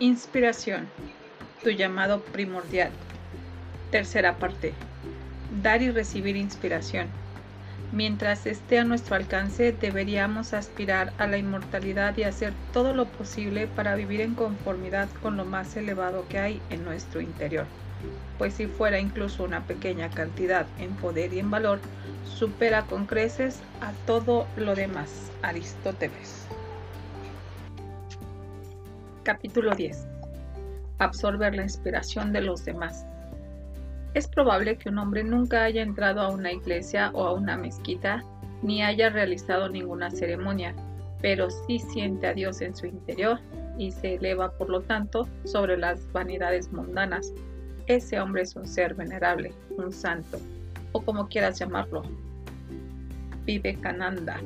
Inspiración. Tu llamado primordial. Tercera parte. Dar y recibir inspiración. Mientras esté a nuestro alcance, deberíamos aspirar a la inmortalidad y hacer todo lo posible para vivir en conformidad con lo más elevado que hay en nuestro interior. Pues si fuera incluso una pequeña cantidad en poder y en valor, supera con creces a todo lo demás. Aristóteles. Capítulo 10. Absorber la inspiración de los demás. Es probable que un hombre nunca haya entrado a una iglesia o a una mezquita, ni haya realizado ninguna ceremonia, pero sí siente a Dios en su interior y se eleva, por lo tanto, sobre las vanidades mundanas. Ese hombre es un ser venerable, un santo, o como quieras llamarlo. Vivekananda.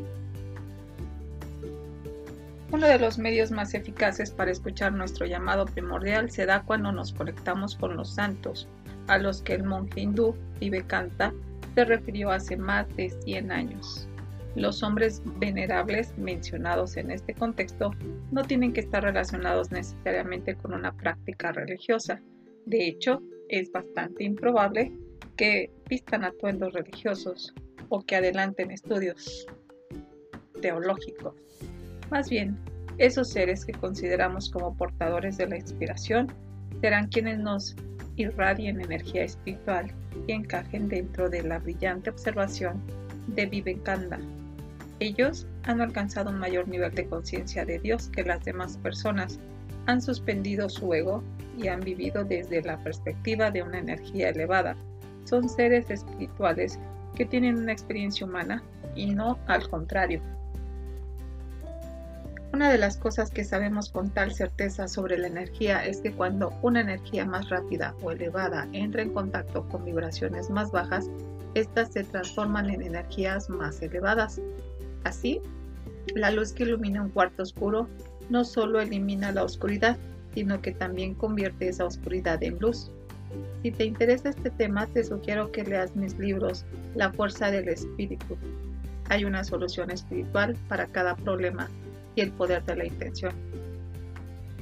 Uno de los medios más eficaces para escuchar nuestro llamado primordial se da cuando nos conectamos con los santos, a los que el monje hindú Vivekananda se refirió hace más de 100 años. Los hombres venerables mencionados en este contexto no tienen que estar relacionados necesariamente con una práctica religiosa. De hecho, es bastante improbable que vistan atuendos religiosos o que adelanten estudios teológicos. Más bien, esos seres que consideramos como portadores de la inspiración serán quienes nos irradien energía espiritual y encajen dentro de la brillante observación de Vivekananda. Ellos han alcanzado un mayor nivel de conciencia de Dios que las demás personas, han suspendido su ego y han vivido desde la perspectiva de una energía elevada. Son seres espirituales que tienen una experiencia humana y no al contrario. Una de las cosas que sabemos con tal certeza sobre la energía es que cuando una energía más rápida o elevada entra en contacto con vibraciones más bajas, éstas se transforman en energías más elevadas. Así, la luz que ilumina un cuarto oscuro no solo elimina la oscuridad, sino que también convierte esa oscuridad en luz. Si te interesa este tema, te sugiero que leas mis libros La fuerza del espíritu. Hay una solución espiritual para cada problema y el poder de la intención.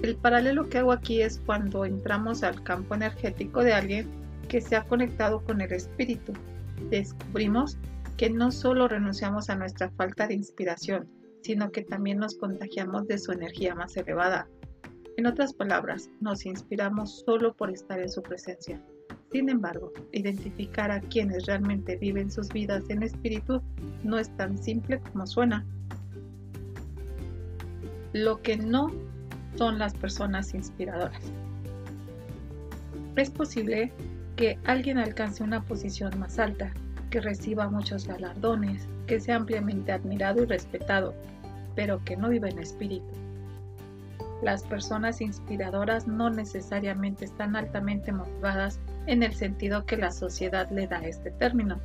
El paralelo que hago aquí es cuando entramos al campo energético de alguien que se ha conectado con el espíritu. Descubrimos que no solo renunciamos a nuestra falta de inspiración, sino que también nos contagiamos de su energía más elevada. En otras palabras, nos inspiramos solo por estar en su presencia. Sin embargo, identificar a quienes realmente viven sus vidas en espíritu no es tan simple como suena. Lo que no son las personas inspiradoras. Es posible que alguien alcance una posición más alta, que reciba muchos galardones, que sea ampliamente admirado y respetado, pero que no viva en espíritu. Las personas inspiradoras no necesariamente están altamente motivadas en el sentido que la sociedad le da este término.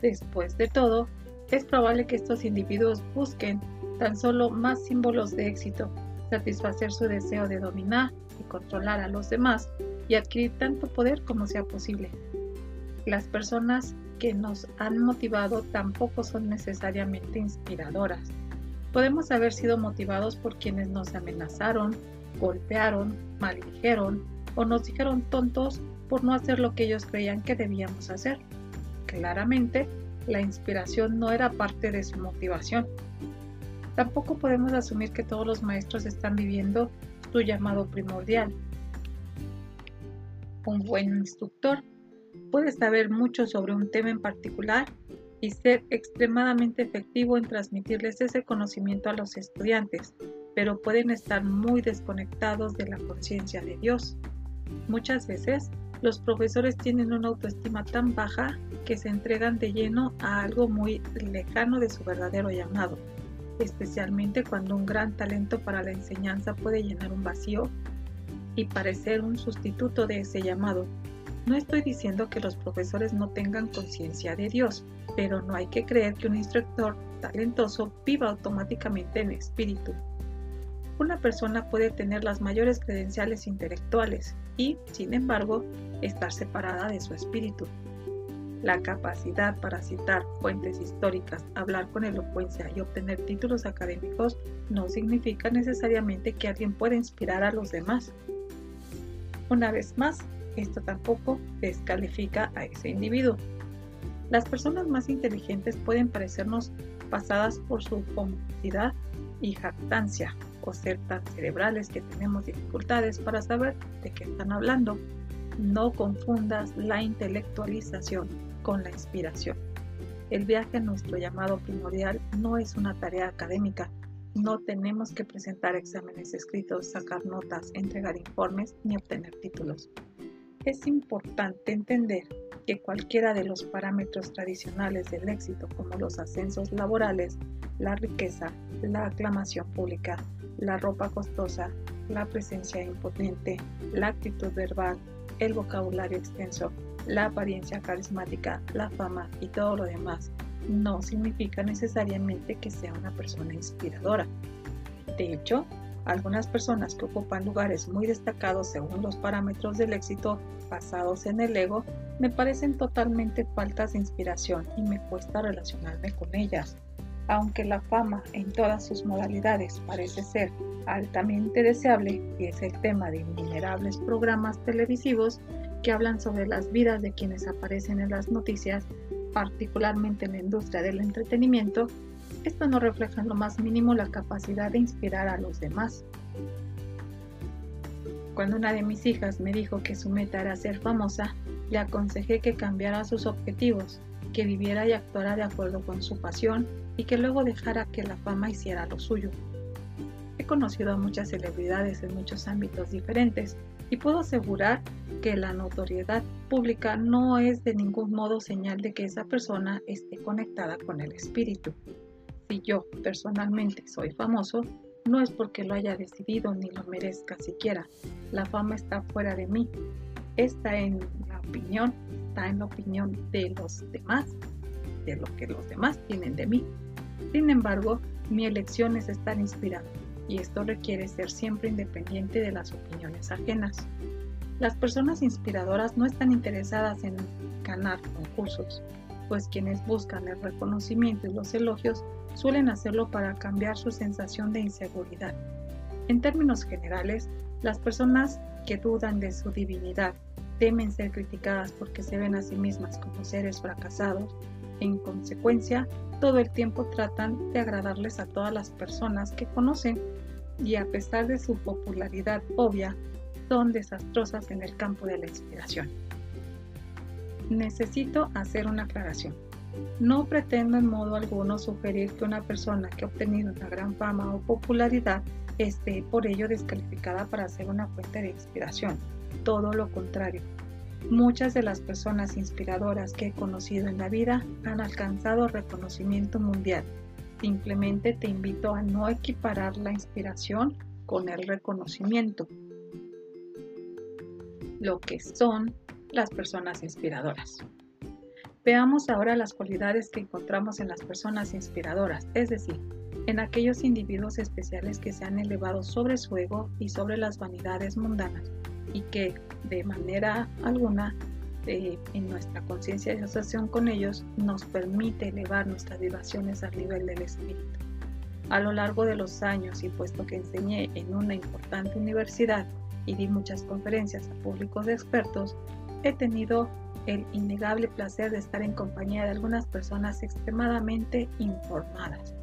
Después de todo, es probable que estos individuos busquen tan solo más símbolos de éxito, satisfacer su deseo de dominar y controlar a los demás y adquirir tanto poder como sea posible. Las personas que nos han motivado tampoco son necesariamente inspiradoras. Podemos haber sido motivados por quienes nos amenazaron, golpearon, maldijeron o nos dijeron tontos por no hacer lo que ellos creían que debíamos hacer. Claramente, la inspiración no era parte de su motivación. Tampoco podemos asumir que todos los maestros están viviendo su llamado primordial. Un buen instructor puede saber mucho sobre un tema en particular y ser extremadamente efectivo en transmitirles ese conocimiento a los estudiantes, pero pueden estar muy desconectados de la conciencia de Dios. Muchas veces los profesores tienen una autoestima tan baja que se entregan de lleno a algo muy lejano de su verdadero llamado especialmente cuando un gran talento para la enseñanza puede llenar un vacío y parecer un sustituto de ese llamado. No estoy diciendo que los profesores no tengan conciencia de Dios, pero no hay que creer que un instructor talentoso viva automáticamente en espíritu. Una persona puede tener las mayores credenciales intelectuales y, sin embargo, estar separada de su espíritu. La capacidad para citar fuentes históricas, hablar con elocuencia y obtener títulos académicos no significa necesariamente que alguien pueda inspirar a los demás. Una vez más, esto tampoco descalifica a ese individuo. Las personas más inteligentes pueden parecernos pasadas por su complicidad y jactancia o ser tan cerebrales que tenemos dificultades para saber de qué están hablando. No confundas la intelectualización con la inspiración. El viaje a nuestro llamado primordial no es una tarea académica. No tenemos que presentar exámenes escritos, sacar notas, entregar informes ni obtener títulos. Es importante entender que cualquiera de los parámetros tradicionales del éxito, como los ascensos laborales, la riqueza, la aclamación pública, la ropa costosa, la presencia imponente, la actitud verbal, el vocabulario extenso, la apariencia carismática, la fama y todo lo demás no significa necesariamente que sea una persona inspiradora. De hecho, algunas personas que ocupan lugares muy destacados según los parámetros del éxito basados en el ego me parecen totalmente faltas de inspiración y me cuesta relacionarme con ellas. Aunque la fama en todas sus modalidades parece ser altamente deseable y es el tema de innumerables programas televisivos que hablan sobre las vidas de quienes aparecen en las noticias, particularmente en la industria del entretenimiento, esto no refleja en lo más mínimo la capacidad de inspirar a los demás. Cuando una de mis hijas me dijo que su meta era ser famosa, le aconsejé que cambiara sus objetivos, que viviera y actuara de acuerdo con su pasión y que luego dejara que la fama hiciera lo suyo. He conocido a muchas celebridades en muchos ámbitos diferentes y puedo asegurar que la notoriedad pública no es de ningún modo señal de que esa persona esté conectada con el espíritu. Si yo personalmente soy famoso, no es porque lo haya decidido ni lo merezca siquiera. La fama está fuera de mí. Está en la opinión, está en la opinión de los demás, de lo que los demás tienen de mí. Sin embargo, mi elección es estar inspirado y esto requiere ser siempre independiente de las opiniones ajenas. Las personas inspiradoras no están interesadas en ganar concursos, pues quienes buscan el reconocimiento y los elogios suelen hacerlo para cambiar su sensación de inseguridad. En términos generales, las personas que dudan de su divinidad temen ser criticadas porque se ven a sí mismas como seres fracasados. En consecuencia, todo el tiempo tratan de agradarles a todas las personas que conocen y a pesar de su popularidad obvia, son desastrosas en el campo de la inspiración necesito hacer una aclaración. No pretendo en modo alguno sugerir que una persona que ha obtenido una gran fama o popularidad esté por ello descalificada para ser una fuente de inspiración. Todo lo contrario. Muchas de las personas inspiradoras que he conocido en la vida han alcanzado reconocimiento mundial. Simplemente te invito a no equiparar la inspiración con el reconocimiento. Lo que son las personas inspiradoras. Veamos ahora las cualidades que encontramos en las personas inspiradoras, es decir, en aquellos individuos especiales que se han elevado sobre su ego y sobre las vanidades mundanas y que de manera alguna eh, en nuestra conciencia y asociación con ellos nos permite elevar nuestras vibraciones al nivel del espíritu. A lo largo de los años y puesto que enseñé en una importante universidad y di muchas conferencias a públicos de expertos, he tenido el innegable placer de estar en compañía de algunas personas extremadamente informadas.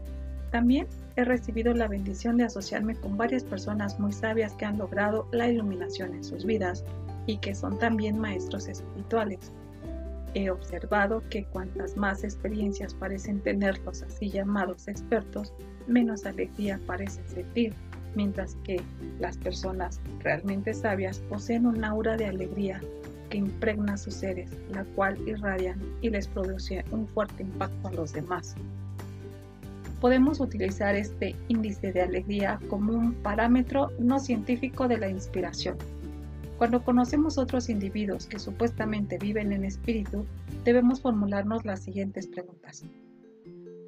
También he recibido la bendición de asociarme con varias personas muy sabias que han logrado la iluminación en sus vidas y que son también maestros espirituales. He observado que cuantas más experiencias parecen tener los así llamados expertos, menos alegría parecen sentir, mientras que las personas realmente sabias poseen un aura de alegría que impregna sus seres, la cual irradian y les produce un fuerte impacto a los demás. Podemos utilizar este índice de alegría como un parámetro no científico de la inspiración. Cuando conocemos otros individuos que supuestamente viven en espíritu, debemos formularnos las siguientes preguntas.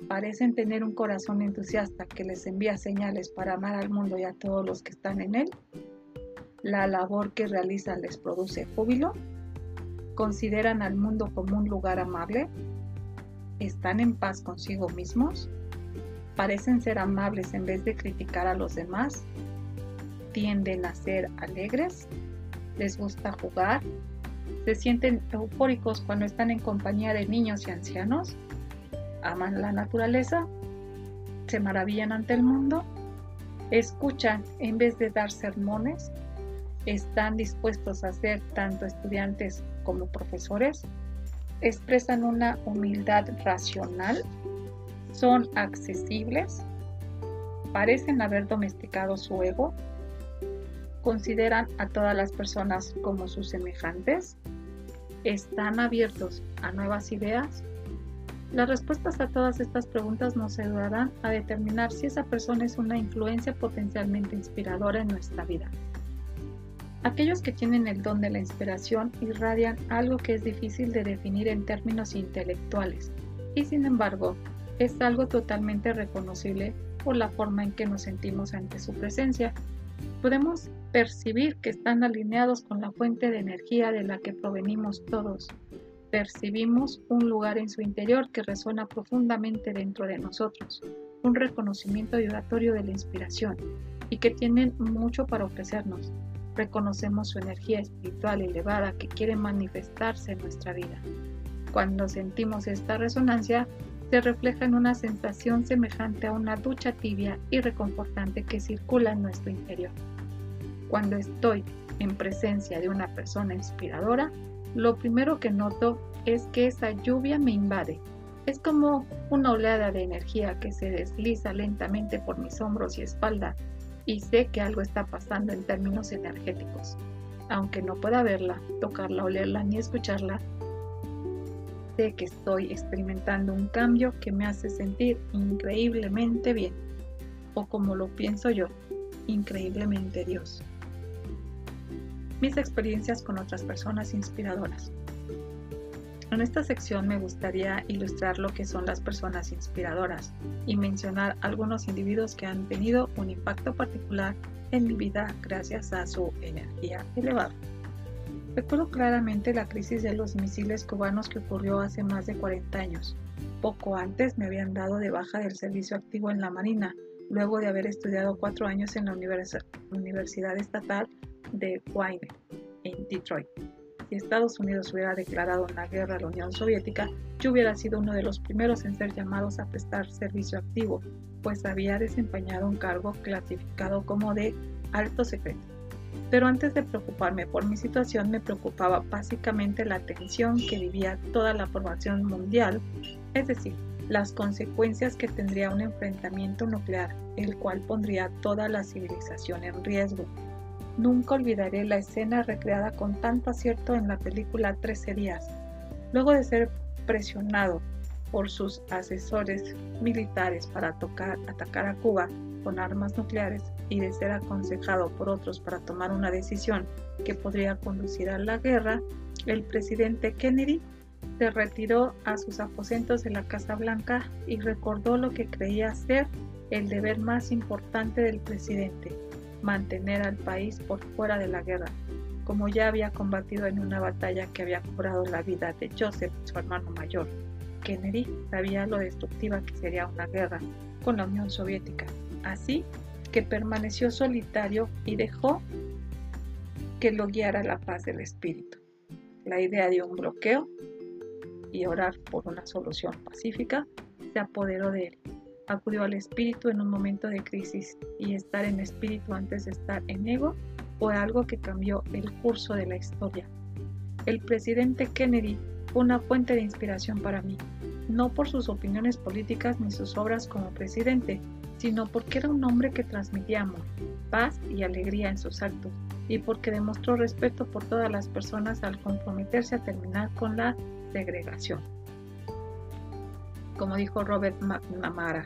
¿Parecen tener un corazón entusiasta que les envía señales para amar al mundo y a todos los que están en él? la labor que realizan les produce júbilo? ¿Consideran al mundo como un lugar amable? ¿Están en paz consigo mismos? ¿Parecen ser amables en vez de criticar a los demás? ¿Tienden a ser alegres? ¿Les gusta jugar? ¿Se sienten eufóricos cuando están en compañía de niños y ancianos? ¿Aman la naturaleza? ¿Se maravillan ante el mundo? ¿Escuchan en vez de dar sermones? ¿Están dispuestos a ser tanto estudiantes como profesores? ¿Expresan una humildad racional? ¿Son accesibles? ¿Parecen haber domesticado su ego? ¿Consideran a todas las personas como sus semejantes? ¿Están abiertos a nuevas ideas? Las respuestas a todas estas preguntas nos ayudarán a determinar si esa persona es una influencia potencialmente inspiradora en nuestra vida. Aquellos que tienen el don de la inspiración irradian algo que es difícil de definir en términos intelectuales y sin embargo es algo totalmente reconocible por la forma en que nos sentimos ante su presencia. Podemos percibir que están alineados con la fuente de energía de la que provenimos todos percibimos un lugar en su interior que resuena profundamente dentro de nosotros, un reconocimiento vibratorio de la inspiración y que tienen mucho para ofrecernos. Reconocemos su energía espiritual elevada que quiere manifestarse en nuestra vida. Cuando sentimos esta resonancia, se refleja en una sensación semejante a una ducha tibia y reconfortante que circula en nuestro interior. Cuando estoy en presencia de una persona inspiradora, lo primero que noto es que esa lluvia me invade. Es como una oleada de energía que se desliza lentamente por mis hombros y espalda y sé que algo está pasando en términos energéticos. Aunque no pueda verla, tocarla, olerla ni escucharla, sé que estoy experimentando un cambio que me hace sentir increíblemente bien. O como lo pienso yo, increíblemente Dios mis experiencias con otras personas inspiradoras. En esta sección me gustaría ilustrar lo que son las personas inspiradoras y mencionar algunos individuos que han tenido un impacto particular en mi vida gracias a su energía elevada. Recuerdo claramente la crisis de los misiles cubanos que ocurrió hace más de 40 años. Poco antes me habían dado de baja del servicio activo en la Marina, luego de haber estudiado cuatro años en la Universidad Estatal de Wayne, en Detroit. Si Estados Unidos hubiera declarado una guerra a la Unión Soviética, yo hubiera sido uno de los primeros en ser llamados a prestar servicio activo, pues había desempeñado un cargo clasificado como de alto secreto. Pero antes de preocuparme por mi situación, me preocupaba básicamente la tensión que vivía toda la población mundial, es decir, las consecuencias que tendría un enfrentamiento nuclear, el cual pondría toda la civilización en riesgo. Nunca olvidaré la escena recreada con tanto acierto en la película Trece días. Luego de ser presionado por sus asesores militares para atacar a Cuba con armas nucleares y de ser aconsejado por otros para tomar una decisión que podría conducir a la guerra, el presidente Kennedy se retiró a sus aposentos de la Casa Blanca y recordó lo que creía ser el deber más importante del presidente, mantener al país por fuera de la guerra, como ya había combatido en una batalla que había cobrado la vida de Joseph, su hermano mayor. Kennedy sabía lo destructiva que sería una guerra con la Unión Soviética, así que permaneció solitario y dejó que lo guiara la paz del espíritu. La idea de un bloqueo y orar por una solución pacífica se apoderó de él acudió al espíritu en un momento de crisis y estar en espíritu antes de estar en ego fue algo que cambió el curso de la historia. El presidente Kennedy fue una fuente de inspiración para mí, no por sus opiniones políticas ni sus obras como presidente, sino porque era un hombre que transmitía amor, paz y alegría en sus actos, y porque demostró respeto por todas las personas al comprometerse a terminar con la segregación como dijo Robert McNamara,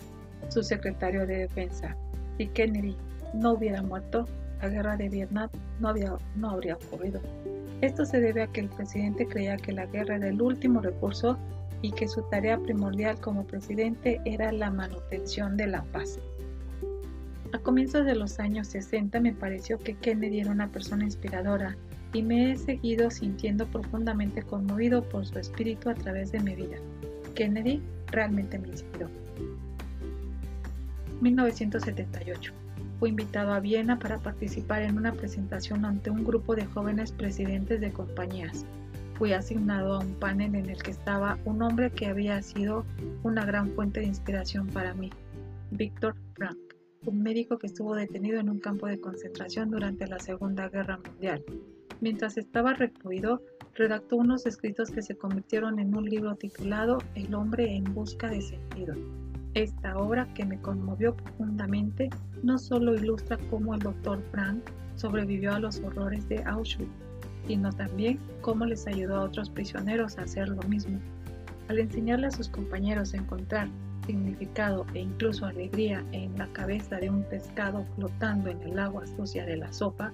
su secretario de defensa. Si Kennedy no hubiera muerto, la guerra de Vietnam no, no habría ocurrido. Esto se debe a que el presidente creía que la guerra era el último recurso y que su tarea primordial como presidente era la manutención de la paz. A comienzos de los años 60 me pareció que Kennedy era una persona inspiradora y me he seguido sintiendo profundamente conmovido por su espíritu a través de mi vida. Kennedy realmente me inspiró. 1978. Fui invitado a Viena para participar en una presentación ante un grupo de jóvenes presidentes de compañías. Fui asignado a un panel en el que estaba un hombre que había sido una gran fuente de inspiración para mí, Víctor Frank, un médico que estuvo detenido en un campo de concentración durante la Segunda Guerra Mundial. Mientras estaba recluido, redactó unos escritos que se convirtieron en un libro titulado El hombre en busca de sentido. Esta obra, que me conmovió profundamente, no solo ilustra cómo el doctor Frank sobrevivió a los horrores de Auschwitz, sino también cómo les ayudó a otros prisioneros a hacer lo mismo. Al enseñarle a sus compañeros a encontrar significado e incluso alegría en la cabeza de un pescado flotando en el agua sucia de la sopa,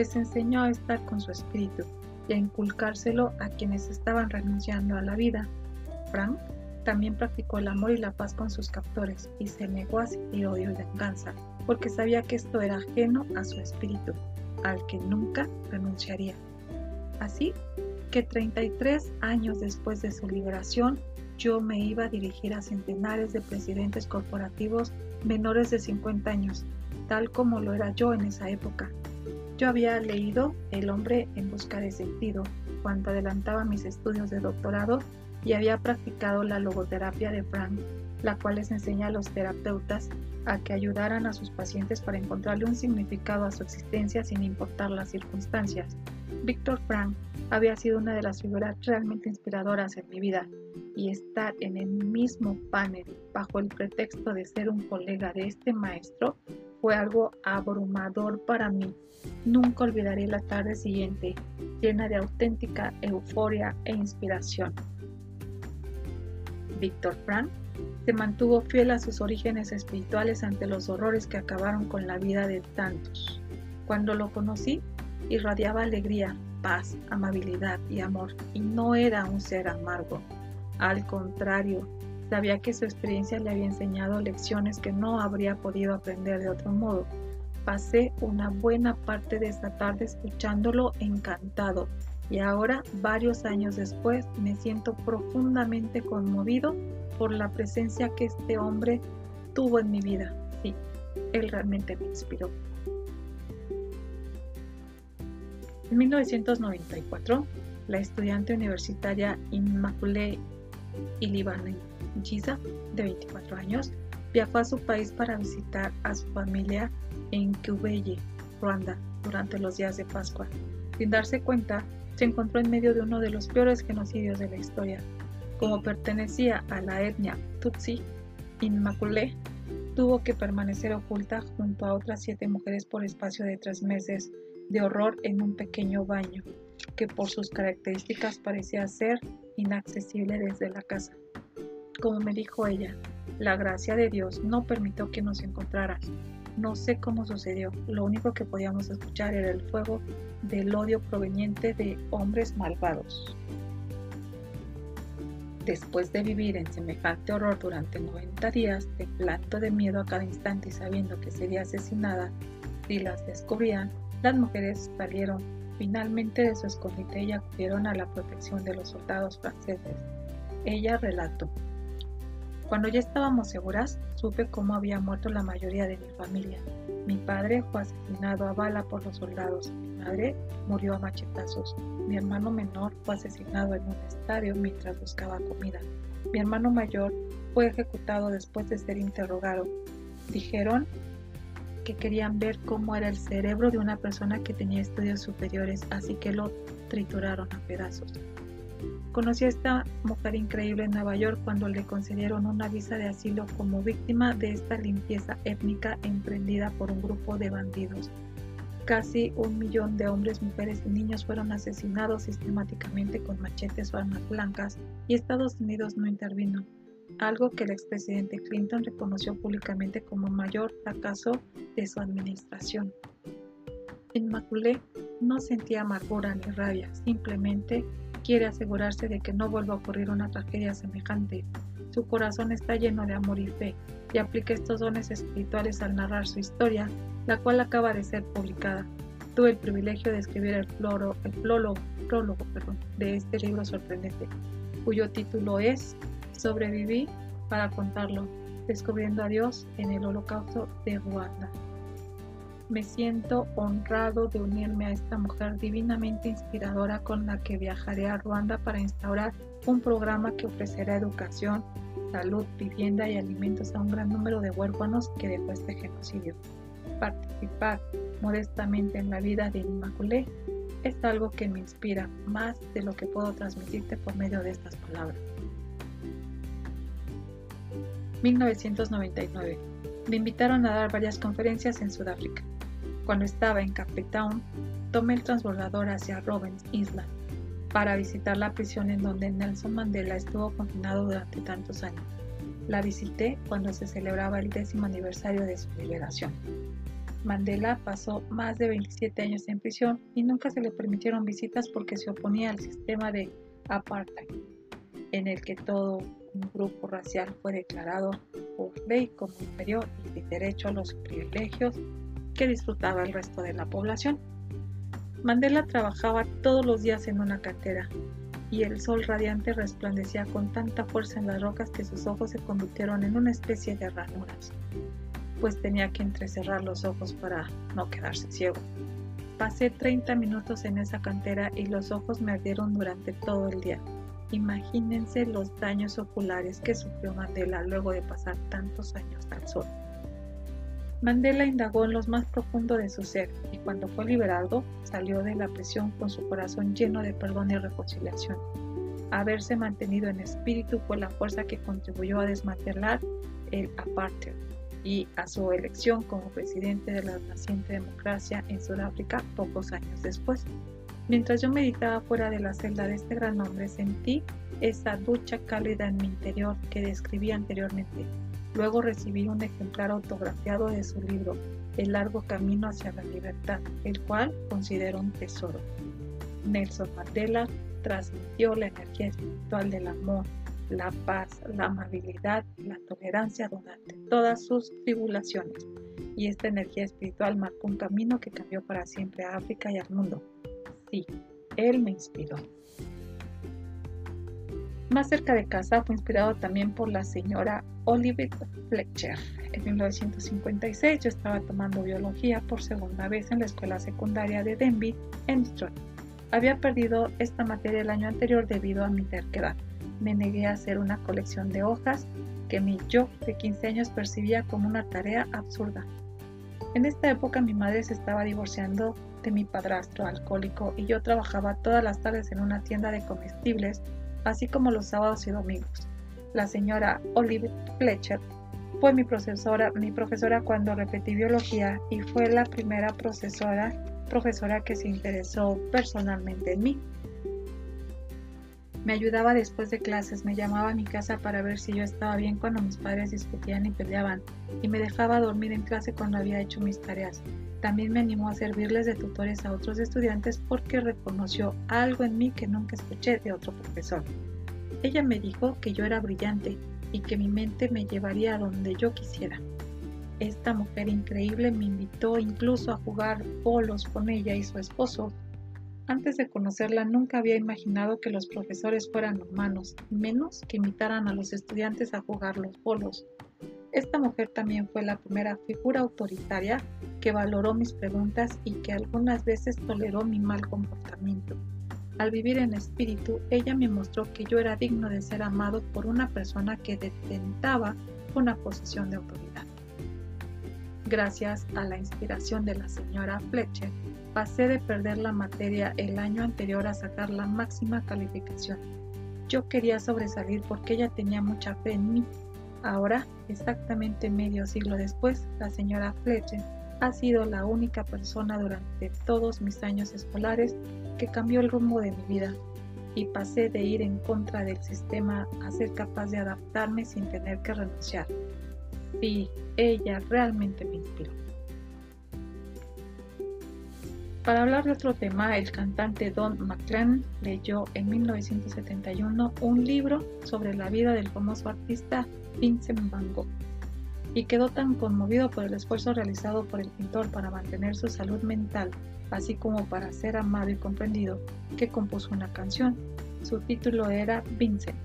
les enseñó a estar con su espíritu y a inculcárselo a quienes estaban renunciando a la vida. Frank también practicó el amor y la paz con sus captores y se negó a sentir odio y venganza, porque sabía que esto era ajeno a su espíritu, al que nunca renunciaría. Así que 33 años después de su liberación, yo me iba a dirigir a centenares de presidentes corporativos menores de 50 años, tal como lo era yo en esa época. Yo había leído El hombre en busca de sentido cuando adelantaba mis estudios de doctorado y había practicado la logoterapia de Frank, la cual les enseña a los terapeutas a que ayudaran a sus pacientes para encontrarle un significado a su existencia sin importar las circunstancias. Víctor Frank había sido una de las figuras realmente inspiradoras en mi vida y estar en el mismo panel bajo el pretexto de ser un colega de este maestro fue algo abrumador para mí. Nunca olvidaré la tarde siguiente, llena de auténtica euforia e inspiración. Víctor Frank se mantuvo fiel a sus orígenes espirituales ante los horrores que acabaron con la vida de tantos. Cuando lo conocí, irradiaba alegría, paz, amabilidad y amor, y no era un ser amargo. Al contrario, sabía que su experiencia le había enseñado lecciones que no habría podido aprender de otro modo. Pasé una buena parte de esta tarde escuchándolo encantado y ahora, varios años después, me siento profundamente conmovido por la presencia que este hombre tuvo en mi vida. Sí, él realmente me inspiró. En 1994, la estudiante universitaria Immaculée Ilibane Giza, de 24 años, viajó a su país para visitar a su familia en Kubeye, Ruanda, durante los días de Pascua. Sin darse cuenta, se encontró en medio de uno de los peores genocidios de la historia. Como pertenecía a la etnia Tutsi, Inmaculée tuvo que permanecer oculta junto a otras siete mujeres por espacio de tres meses de horror en un pequeño baño, que por sus características parecía ser inaccesible desde la casa. Como me dijo ella, la gracia de Dios no permitió que nos encontraran, no sé cómo sucedió, lo único que podíamos escuchar era el fuego del odio proveniente de hombres malvados. Después de vivir en semejante horror durante 90 días, temblando de miedo a cada instante y sabiendo que sería asesinada si las descubrían, las mujeres salieron finalmente de su escondite y acudieron a la protección de los soldados franceses. Ella relató. Cuando ya estábamos seguras, supe cómo había muerto la mayoría de mi familia. Mi padre fue asesinado a bala por los soldados, mi madre murió a machetazos, mi hermano menor fue asesinado en un estadio mientras buscaba comida, mi hermano mayor fue ejecutado después de ser interrogado. Dijeron que querían ver cómo era el cerebro de una persona que tenía estudios superiores, así que lo trituraron a pedazos. Conocí a esta mujer increíble en Nueva York cuando le concedieron una visa de asilo como víctima de esta limpieza étnica emprendida por un grupo de bandidos. Casi un millón de hombres, mujeres y niños fueron asesinados sistemáticamente con machetes o armas blancas y Estados Unidos no intervino, algo que el expresidente Clinton reconoció públicamente como mayor fracaso de su administración. Inmaculée no sentía amargura ni rabia, simplemente quiere asegurarse de que no vuelva a ocurrir una tragedia semejante. Su corazón está lleno de amor y fe, y aplica estos dones espirituales al narrar su historia, la cual acaba de ser publicada. Tuve el privilegio de escribir el, prólogo, de este libro sorprendente, cuyo título es Sobreviví para contarlo, descubriendo a Dios en el holocausto de Ruanda. Me siento honrado de unirme a esta mujer divinamente inspiradora con la que viajaré a Ruanda para instaurar un programa que ofrecerá educación, salud, vivienda y alimentos a un gran número de huérfanos que dejó este genocidio. Participar modestamente en la vida de Inmaculé es algo que me inspira más de lo que puedo transmitirte por medio de estas palabras. 1999. Me invitaron a dar varias conferencias en Sudáfrica. Cuando estaba en Cape Town, tomé el transbordador hacia Robben Island para visitar la prisión en donde Nelson Mandela estuvo confinado durante tantos años. La visité cuando se celebraba el décimo aniversario de su liberación. Mandela pasó más de 27 años en prisión y nunca se le permitieron visitas porque se oponía al sistema de apartheid, en el que todo un grupo racial fue declarado por ley como inferior y de derecho a los privilegios que disfrutaba el resto de la población. Mandela trabajaba todos los días en una cantera y el sol radiante resplandecía con tanta fuerza en las rocas que sus ojos se convirtieron en una especie de ranuras, pues tenía que entrecerrar los ojos para no quedarse ciego. Pasé 30 minutos en esa cantera y los ojos me ardieron durante todo el día. Imagínense los daños oculares que sufrió Mandela luego de pasar tantos años al sol. Mandela indagó en lo más profundo de su ser y cuando fue liberado salió de la prisión con su corazón lleno de perdón y reconciliación. Haberse mantenido en espíritu fue la fuerza que contribuyó a desmantelar el apartheid y a su elección como presidente de la naciente democracia en Sudáfrica pocos años después. Mientras yo meditaba fuera de la celda de este gran hombre, sentí esa ducha cálida en mi interior que describí anteriormente Luego recibí un ejemplar autografiado de su libro, El largo camino hacia la libertad, el cual considero un tesoro. Nelson Mandela transmitió la energía espiritual del amor, la paz, la amabilidad la tolerancia durante todas sus tribulaciones. Y esta energía espiritual marcó un camino que cambió para siempre a África y al mundo. Sí, él me inspiró. Más cerca de casa fue inspirado también por la señora Oliver Fletcher. En 1956 yo estaba tomando biología por segunda vez en la escuela secundaria de Denby, en Detroit. Había perdido esta materia el año anterior debido a mi terquedad. Me negué a hacer una colección de hojas que mi yo de 15 años percibía como una tarea absurda. En esta época mi madre se estaba divorciando de mi padrastro alcohólico y yo trabajaba todas las tardes en una tienda de comestibles así como los sábados y domingos. La señora Olive Fletcher fue mi profesora, mi profesora cuando repetí biología y fue la primera profesora, profesora que se interesó personalmente en mí. Me ayudaba después de clases, me llamaba a mi casa para ver si yo estaba bien cuando mis padres discutían y peleaban, y me dejaba dormir en clase cuando había hecho mis tareas. También me animó a servirles de tutores a otros estudiantes porque reconoció algo en mí que nunca escuché de otro profesor. Ella me dijo que yo era brillante y que mi mente me llevaría a donde yo quisiera. Esta mujer increíble me invitó incluso a jugar polos con ella y su esposo. Antes de conocerla nunca había imaginado que los profesores fueran humanos, menos que invitaran a los estudiantes a jugar los polos. Esta mujer también fue la primera figura autoritaria que valoró mis preguntas y que algunas veces toleró mi mal comportamiento. Al vivir en espíritu, ella me mostró que yo era digno de ser amado por una persona que detentaba una posición de autoridad. Gracias a la inspiración de la señora Fletcher, pasé de perder la materia el año anterior a sacar la máxima calificación. Yo quería sobresalir porque ella tenía mucha fe en mí Ahora, exactamente medio siglo después, la señora Fletcher ha sido la única persona durante todos mis años escolares que cambió el rumbo de mi vida y pasé de ir en contra del sistema a ser capaz de adaptarme sin tener que renunciar. Sí, ella realmente me inspiró. Para hablar de otro tema, el cantante Don McLean leyó en 1971 un libro sobre la vida del famoso artista Vincent Van Gogh. y quedó tan conmovido por el esfuerzo realizado por el pintor para mantener su salud mental, así como para ser amado y comprendido, que compuso una canción. Su título era Vincent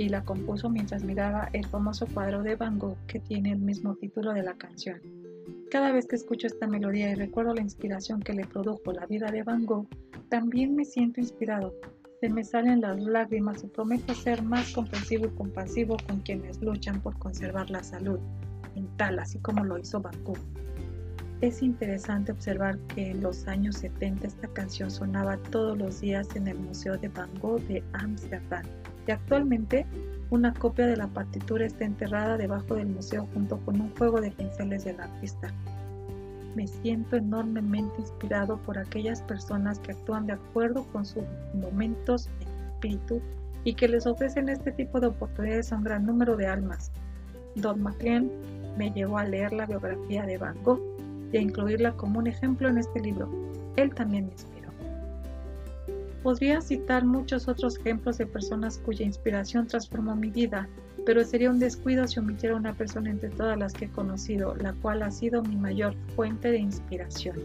y la compuso mientras miraba el famoso cuadro de Van Gogh que tiene el mismo título de la canción. Cada vez que escucho esta melodía y recuerdo la inspiración que le produjo la vida de Van Gogh, también me siento inspirado. Se me salen las lágrimas y prometo ser más comprensivo y compasivo con quienes luchan por conservar la salud mental, así como lo hizo Van Gogh. Es interesante observar que en los años 70 esta canción sonaba todos los días en el Museo de Van Gogh de Ámsterdam y actualmente una copia de la partitura está enterrada debajo del museo junto con un juego de pinceles del artista. Me siento enormemente inspirado por aquellas personas que actúan de acuerdo con sus momentos de espíritu y que les ofrecen este tipo de oportunidades a un gran número de almas. Don McLean me llevó a leer la biografía de Van Gogh y a incluirla como un ejemplo en este libro. Él también me inspiró. Podría citar muchos otros ejemplos de personas cuya inspiración transformó mi vida, pero sería un descuido si omitiera una persona entre todas las que he conocido, la cual ha sido mi mayor fuente de inspiración.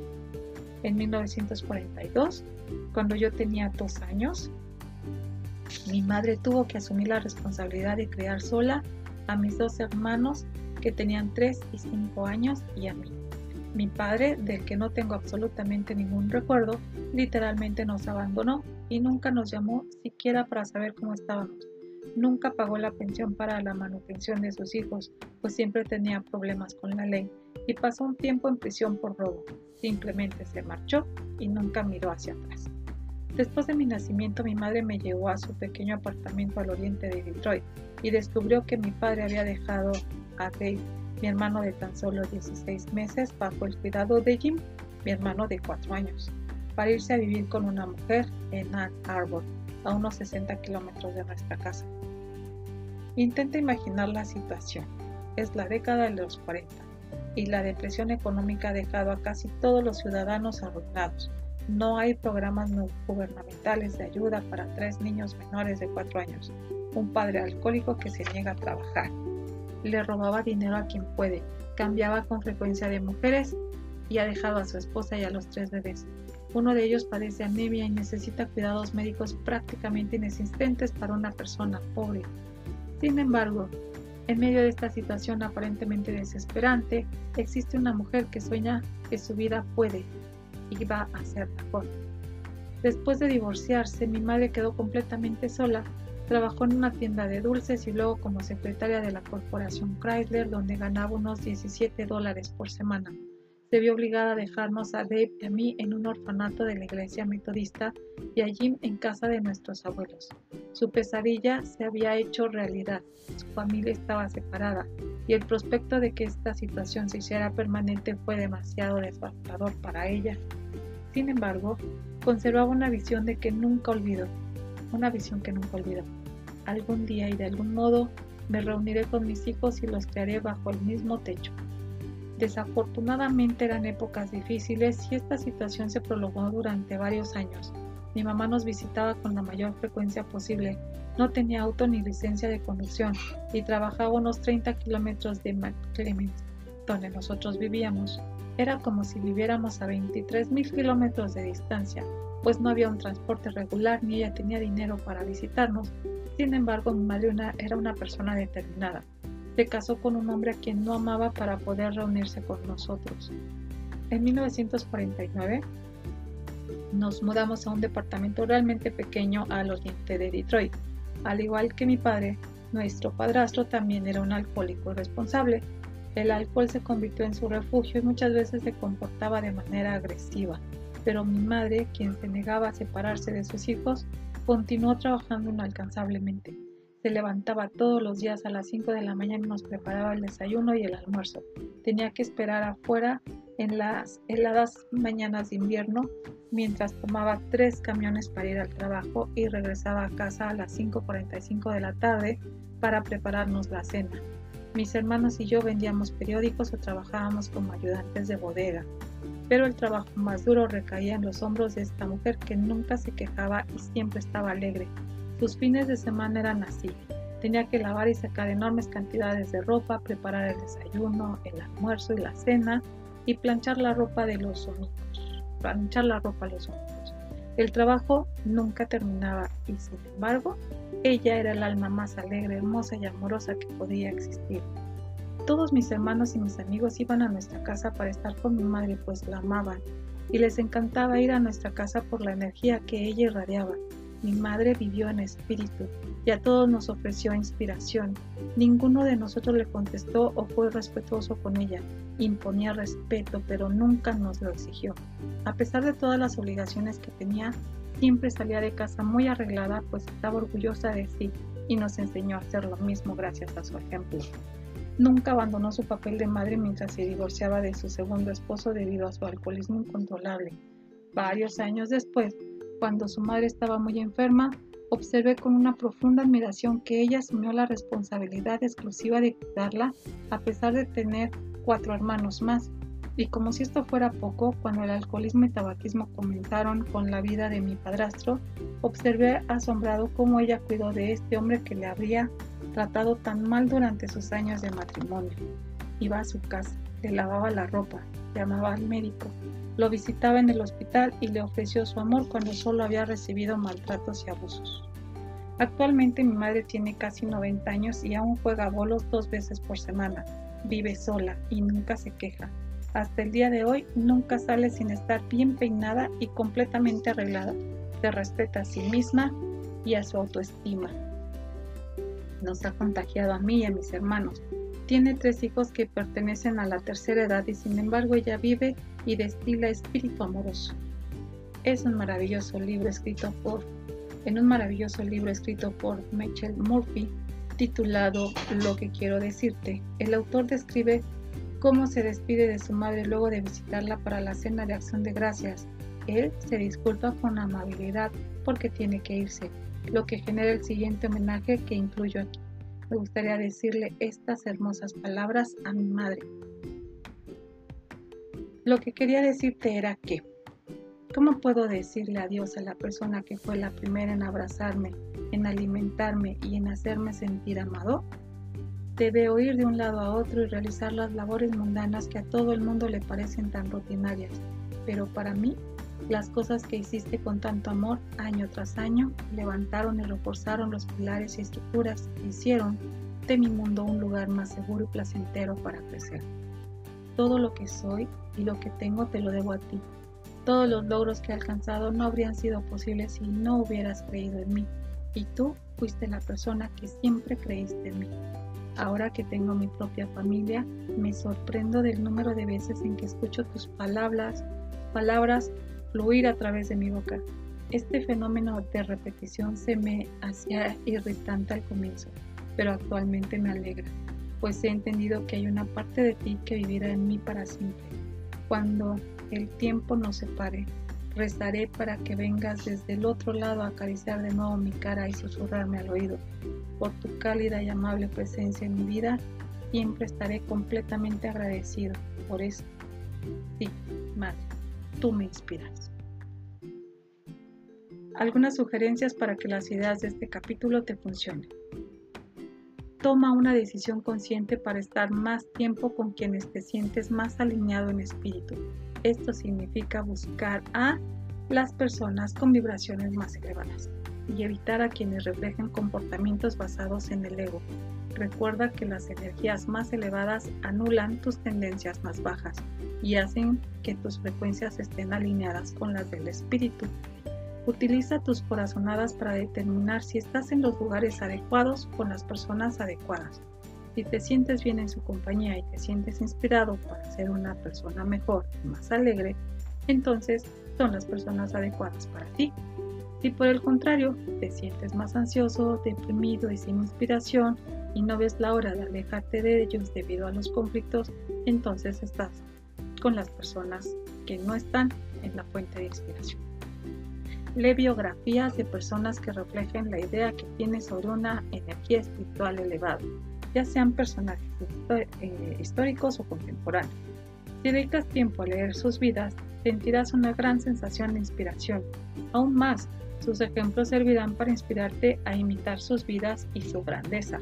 En 1942, cuando yo tenía dos años, mi madre tuvo que asumir la responsabilidad de criar sola a mis dos hermanos que tenían tres y cinco años y a mí. Mi padre, del que no tengo absolutamente ningún recuerdo, literalmente nos abandonó y nunca nos llamó siquiera para saber cómo estábamos. Nunca pagó la pensión para la manutención de sus hijos, pues siempre tenía problemas con la ley y pasó un tiempo en prisión por robo. Simplemente se marchó y nunca miró hacia atrás. Después de mi nacimiento, mi madre me llevó a su pequeño apartamento al oriente de Detroit y descubrió que mi padre había dejado a Dave mi hermano de tan solo 16 meses, bajo el cuidado de Jim, mi hermano de 4 años, para irse a vivir con una mujer en Ann Arbor, a unos 60 kilómetros de nuestra casa. Intenta imaginar la situación. Es la década de los 40 y la depresión económica ha dejado a casi todos los ciudadanos arruinados. No hay programas gubernamentales de ayuda para tres niños menores de 4 años, un padre alcohólico que se niega a trabajar, le robaba dinero a quien puede, cambiaba con frecuencia de mujeres y ha dejado a su esposa y a los tres bebés. Uno de ellos padece anemia y necesita cuidados médicos prácticamente inexistentes para una persona pobre. Sin embargo, en medio de esta situación aparentemente desesperante, existe una mujer que sueña que su vida puede y va a ser mejor. Después de divorciarse, mi madre quedó completamente sola Trabajó en una tienda de dulces y luego como secretaria de la corporación Chrysler, donde ganaba unos 17 dólares por semana. Se vio obligada a dejarnos a Dave y a mí en un orfanato de la iglesia metodista y a Jim en casa de nuestros abuelos. Su pesadilla se había hecho realidad, su familia estaba separada y el prospecto de que esta situación se hiciera permanente fue demasiado devastador para ella. Sin embargo, conservaba una visión de que nunca olvidó una visión que nunca olvido. Algún día y de algún modo me reuniré con mis hijos y los crearé bajo el mismo techo. Desafortunadamente eran épocas difíciles y esta situación se prolongó durante varios años. Mi mamá nos visitaba con la mayor frecuencia posible. No tenía auto ni licencia de conducción y trabajaba unos 30 kilómetros de McClemens, donde nosotros vivíamos. Era como si viviéramos a 23 mil kilómetros de distancia pues no había un transporte regular ni ella tenía dinero para visitarnos. Sin embargo, mi madre era una persona determinada. Se casó con un hombre a quien no amaba para poder reunirse con nosotros. En 1949 nos mudamos a un departamento realmente pequeño al oriente de Detroit. Al igual que mi padre, nuestro padrastro también era un alcohólico responsable. El alcohol se convirtió en su refugio y muchas veces se comportaba de manera agresiva pero mi madre, quien se negaba a separarse de sus hijos, continuó trabajando inalcanzablemente. Se levantaba todos los días a las 5 de la mañana y nos preparaba el desayuno y el almuerzo. Tenía que esperar afuera en las heladas mañanas de invierno mientras tomaba tres camiones para ir al trabajo y regresaba a casa a las 5.45 de la tarde para prepararnos la cena. Mis hermanos y yo vendíamos periódicos o trabajábamos como ayudantes de bodega pero el trabajo más duro recaía en los hombros de esta mujer que nunca se quejaba y siempre estaba alegre. Sus fines de semana eran así. Tenía que lavar y sacar enormes cantidades de ropa, preparar el desayuno, el almuerzo y la cena y planchar la ropa de los domingos. Planchar la ropa los domingos. El trabajo nunca terminaba y sin embargo, ella era el alma más alegre, hermosa y amorosa que podía existir. Todos mis hermanos y mis amigos iban a nuestra casa para estar con mi madre, pues la amaban, y les encantaba ir a nuestra casa por la energía que ella irradiaba. Mi madre vivió en espíritu y a todos nos ofreció inspiración. Ninguno de nosotros le contestó o fue respetuoso con ella. Imponía respeto, pero nunca nos lo exigió. A pesar de todas las obligaciones que tenía, siempre salía de casa muy arreglada, pues estaba orgullosa de sí y nos enseñó a hacer lo mismo gracias a su ejemplo. Nunca abandonó su papel de madre mientras se divorciaba de su segundo esposo debido a su alcoholismo incontrolable. Varios años después, cuando su madre estaba muy enferma, observé con una profunda admiración que ella asumió la responsabilidad exclusiva de cuidarla a pesar de tener cuatro hermanos más. Y como si esto fuera poco, cuando el alcoholismo y tabaquismo comenzaron con la vida de mi padrastro, observé asombrado cómo ella cuidó de este hombre que le habría tratado tan mal durante sus años de matrimonio. Iba a su casa, le lavaba la ropa, llamaba al médico, lo visitaba en el hospital y le ofreció su amor cuando solo había recibido maltratos y abusos. Actualmente mi madre tiene casi 90 años y aún juega bolos dos veces por semana. Vive sola y nunca se queja. Hasta el día de hoy nunca sale sin estar bien peinada y completamente arreglada. Se respeta a sí misma y a su autoestima nos ha contagiado a mí y a mis hermanos. Tiene tres hijos que pertenecen a la tercera edad y sin embargo ella vive y destila espíritu amoroso. Es un maravilloso libro escrito por, en un maravilloso libro escrito por Michelle Murphy titulado Lo que quiero decirte. El autor describe cómo se despide de su madre luego de visitarla para la cena de acción de gracias. Él se disculpa con amabilidad porque tiene que irse, lo que genera el siguiente homenaje que incluyo aquí. Me gustaría decirle estas hermosas palabras a mi madre. Lo que quería decirte era que, ¿cómo puedo decirle adiós a la persona que fue la primera en abrazarme, en alimentarme y en hacerme sentir amado? Debe ir de un lado a otro y realizar las labores mundanas que a todo el mundo le parecen tan rutinarias, pero para mí las cosas que hiciste con tanto amor año tras año levantaron y reforzaron los pilares y estructuras que hicieron de mi mundo un lugar más seguro y placentero para crecer. Todo lo que soy y lo que tengo te lo debo a ti. Todos los logros que he alcanzado no habrían sido posibles si no hubieras creído en mí. Y tú fuiste la persona que siempre creíste en mí. Ahora que tengo mi propia familia, me sorprendo del número de veces en que escucho tus palabras, palabras fluir a través de mi boca. Este fenómeno de repetición se me hacía irritante al comienzo, pero actualmente me alegra, pues he entendido que hay una parte de ti que vivirá en mí para siempre. Cuando el tiempo nos separe, rezaré para que vengas desde el otro lado a acariciar de nuevo mi cara y susurrarme al oído. Por tu cálida y amable presencia en mi vida, siempre estaré completamente agradecido por eso. Sí, Madre tú me inspiras. Algunas sugerencias para que las ideas de este capítulo te funcionen. Toma una decisión consciente para estar más tiempo con quienes te sientes más alineado en espíritu. Esto significa buscar a las personas con vibraciones más elevadas y evitar a quienes reflejen comportamientos basados en el ego. Recuerda que las energías más elevadas anulan tus tendencias más bajas y hacen que tus frecuencias estén alineadas con las del espíritu. Utiliza tus corazonadas para determinar si estás en los lugares adecuados con las personas adecuadas. Si te sientes bien en su compañía y te sientes inspirado para ser una persona mejor y más alegre, entonces son las personas adecuadas para ti. Si por el contrario te sientes más ansioso, deprimido y sin inspiración y no ves la hora de alejarte de ellos debido a los conflictos, entonces estás con las personas que no están en la fuente de inspiración. Lee biografías de personas que reflejen la idea que tienes sobre una energía espiritual elevada, ya sean personajes eh, históricos o contemporáneos. Si dedicas tiempo a leer sus vidas, sentirás una gran sensación de inspiración. Aún más, Sus ejemplos servirán para inspirarte a imitar sus vidas y su grandeza.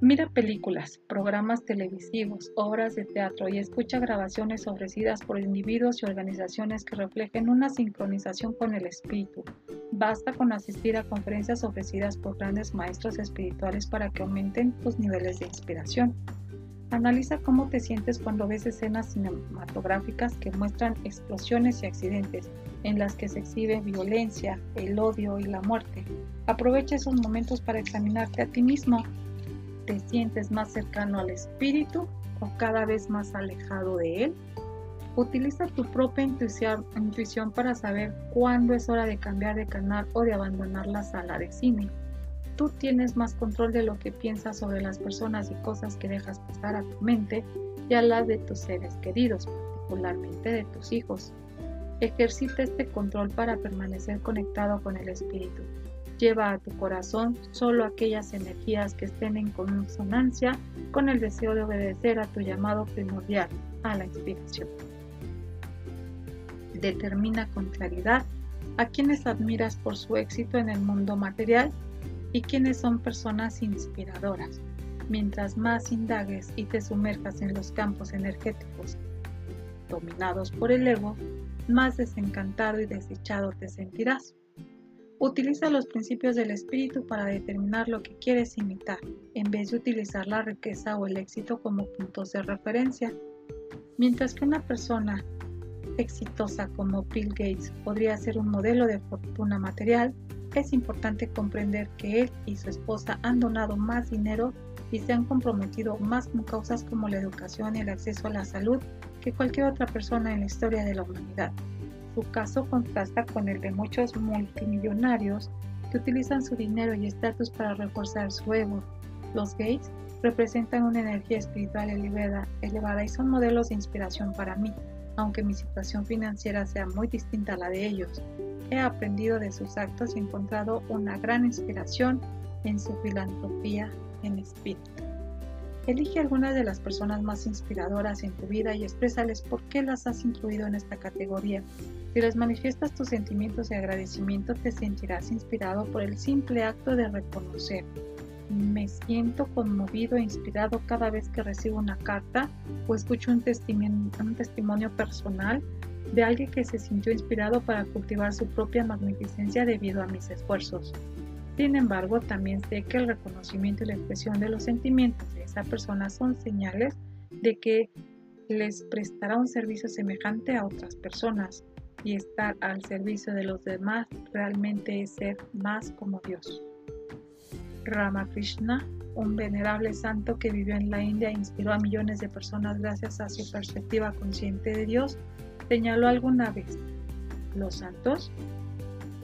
Mira películas, programas televisivos, obras de teatro y escucha grabaciones ofrecidas por individuos y organizaciones que reflejen una sincronización con el espíritu. Basta con asistir a conferencias ofrecidas por grandes maestros espirituales para que aumenten tus niveles de inspiración. Analiza cómo te sientes cuando ves escenas cinematográficas que muestran explosiones y accidentes, en las que se exhibe violencia, el odio y la muerte. Aprovecha esos momentos para examinarte a ti mismo ¿Te sientes más cercano al espíritu o cada vez más alejado de él? Utiliza tu propia intuición, para saber cuándo es hora de cambiar de canal o de abandonar la sala de cine. Tú tienes más control de lo que piensas sobre las personas y cosas que dejas pasar a tu mente y a las de tus seres queridos, particularmente de tus hijos. Ejercita este control para permanecer conectado con el espíritu. Lleva a tu corazón solo aquellas energías que estén en consonancia con el deseo de obedecer a tu llamado primordial, a la inspiración. Determina con claridad a quienes admiras por su éxito en el mundo material y quienes son personas inspiradoras. Mientras más indagues y te sumerjas en los campos energéticos dominados por el ego, más desencantado y desdichado te sentirás. Utiliza los principios del espíritu para determinar lo que quieres imitar, en vez de utilizar la riqueza o el éxito como puntos de referencia. Mientras que una persona exitosa como Bill Gates podría ser un modelo de fortuna material, es importante comprender que él y su esposa han donado más dinero y se han comprometido más con causas como la educación y el acceso a la salud que cualquier otra persona en la historia de la humanidad. Su caso contrasta con el de muchos multimillonarios que utilizan su dinero y estatus para reforzar su ego. Los Gates representan una energía espiritual elevada, elevada y son modelos de inspiración para mí, aunque mi situación financiera sea muy distinta a la de ellos. He aprendido de sus actos y encontrado una gran inspiración en su filantropía en espíritu. Elige algunas de las personas más inspiradoras en tu vida y exprésales por qué las has incluido en esta categoría. Si les manifiestas tus sentimientos de agradecimiento, te sentirás inspirado por el simple acto de reconocer. Me siento conmovido e inspirado cada vez que recibo una carta o escucho un testimonio, un testimonio personal de alguien que se sintió inspirado para cultivar su propia magnificencia debido a mis esfuerzos. Sin embargo, también sé que el reconocimiento y la expresión de los sentimientos de esa persona son señales de que les prestará un servicio semejante a otras personas y estar al servicio de los demás realmente es ser más como Dios. Ramakrishna, un venerable santo que vivió en la India e inspiró a millones de personas gracias a su perspectiva consciente de Dios, señaló alguna vez, los santos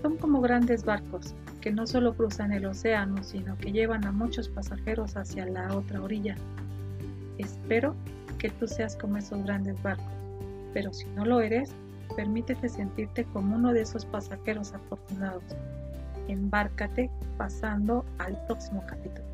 son como grandes barcos que no solo cruzan el océano, sino que llevan a muchos pasajeros hacia la otra orilla. Espero que tú seas como esos grandes barcos, pero si no lo eres, Permítete sentirte como uno de esos pasajeros afortunados. Embárcate pasando al próximo capítulo.